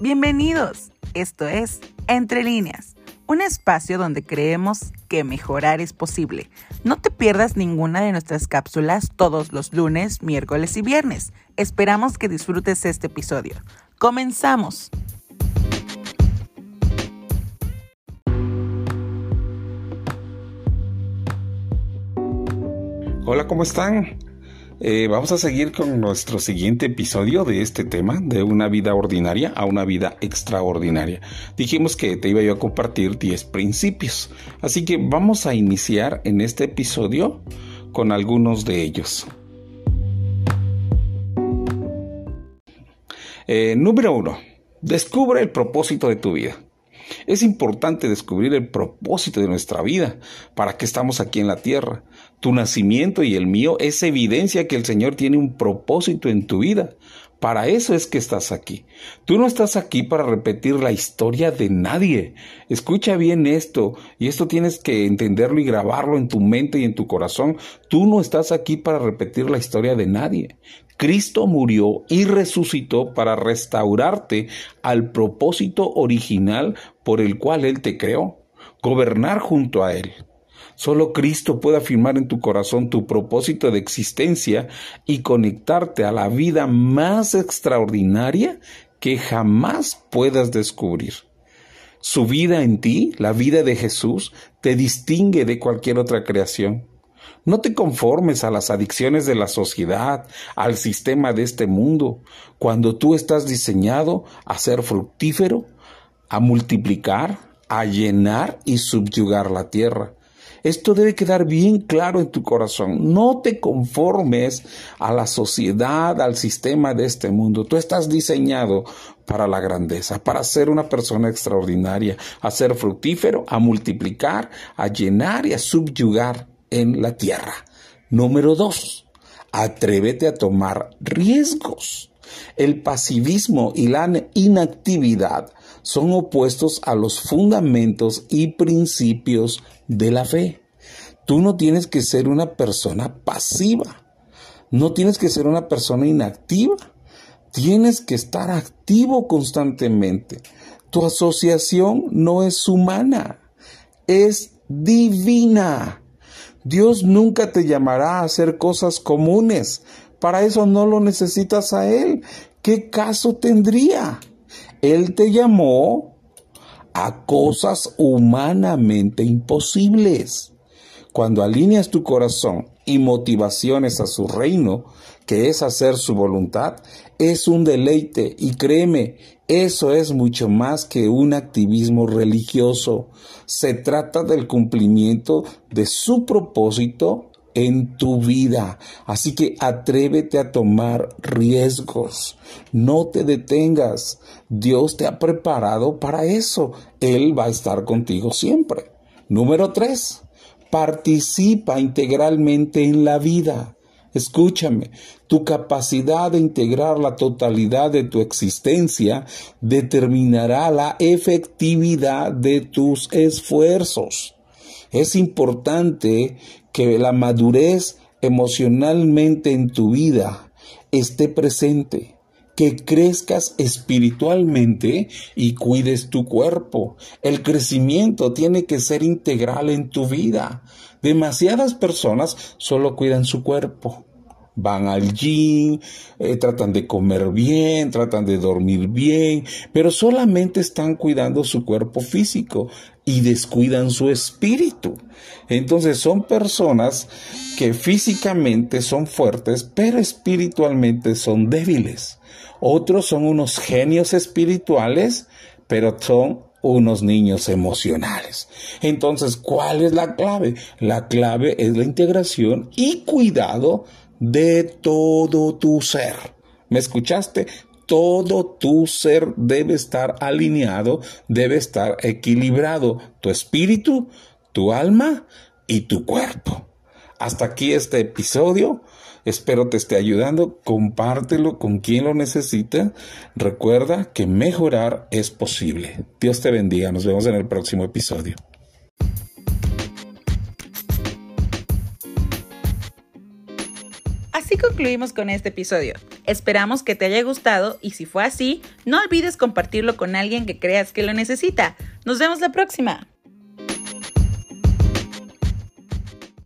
Bienvenidos. Esto es Entre líneas, un espacio donde creemos que mejorar es posible. No te pierdas ninguna de nuestras cápsulas todos los lunes, miércoles y viernes. Esperamos que disfrutes este episodio. Comenzamos. Hola, ¿cómo están? Eh, vamos a seguir con nuestro siguiente episodio de este tema, de una vida ordinaria a una vida extraordinaria. Dijimos que te iba yo a compartir 10 principios, así que vamos a iniciar en este episodio con algunos de ellos. Eh, número 1. Descubre el propósito de tu vida. Es importante descubrir el propósito de nuestra vida, para qué estamos aquí en la tierra. Tu nacimiento y el mío es evidencia que el Señor tiene un propósito en tu vida. Para eso es que estás aquí. Tú no estás aquí para repetir la historia de nadie. Escucha bien esto, y esto tienes que entenderlo y grabarlo en tu mente y en tu corazón. Tú no estás aquí para repetir la historia de nadie. Cristo murió y resucitó para restaurarte al propósito original por el cual Él te creó, gobernar junto a Él. Solo Cristo puede afirmar en tu corazón tu propósito de existencia y conectarte a la vida más extraordinaria que jamás puedas descubrir. Su vida en ti, la vida de Jesús, te distingue de cualquier otra creación. No te conformes a las adicciones de la sociedad, al sistema de este mundo, cuando tú estás diseñado a ser fructífero, a multiplicar, a llenar y subyugar la tierra. Esto debe quedar bien claro en tu corazón. No te conformes a la sociedad, al sistema de este mundo. Tú estás diseñado para la grandeza, para ser una persona extraordinaria, a ser fructífero, a multiplicar, a llenar y a subyugar en la tierra. Número dos, atrévete a tomar riesgos. El pasivismo y la inactividad son opuestos a los fundamentos y principios de la fe. Tú no tienes que ser una persona pasiva, no tienes que ser una persona inactiva, tienes que estar activo constantemente. Tu asociación no es humana, es divina. Dios nunca te llamará a hacer cosas comunes. Para eso no lo necesitas a Él. ¿Qué caso tendría? Él te llamó a cosas humanamente imposibles. Cuando alineas tu corazón y motivaciones a su reino, que es hacer su voluntad, es un deleite y créeme, eso es mucho más que un activismo religioso. Se trata del cumplimiento de su propósito en tu vida. Así que atrévete a tomar riesgos. No te detengas. Dios te ha preparado para eso. Él va a estar contigo siempre. Número tres, participa integralmente en la vida. Escúchame, tu capacidad de integrar la totalidad de tu existencia determinará la efectividad de tus esfuerzos. Es importante que la madurez emocionalmente en tu vida esté presente, que crezcas espiritualmente y cuides tu cuerpo. El crecimiento tiene que ser integral en tu vida. Demasiadas personas solo cuidan su cuerpo van al gym, eh, tratan de comer bien, tratan de dormir bien, pero solamente están cuidando su cuerpo físico y descuidan su espíritu. Entonces son personas que físicamente son fuertes, pero espiritualmente son débiles. Otros son unos genios espirituales, pero son unos niños emocionales. Entonces, ¿cuál es la clave? La clave es la integración y cuidado de todo tu ser. ¿Me escuchaste? Todo tu ser debe estar alineado, debe estar equilibrado. Tu espíritu, tu alma y tu cuerpo. Hasta aquí este episodio. Espero te esté ayudando. Compártelo con quien lo necesita. Recuerda que mejorar es posible. Dios te bendiga. Nos vemos en el próximo episodio. Así concluimos con este episodio. Esperamos que te haya gustado y si fue así, no olvides compartirlo con alguien que creas que lo necesita. Nos vemos la próxima.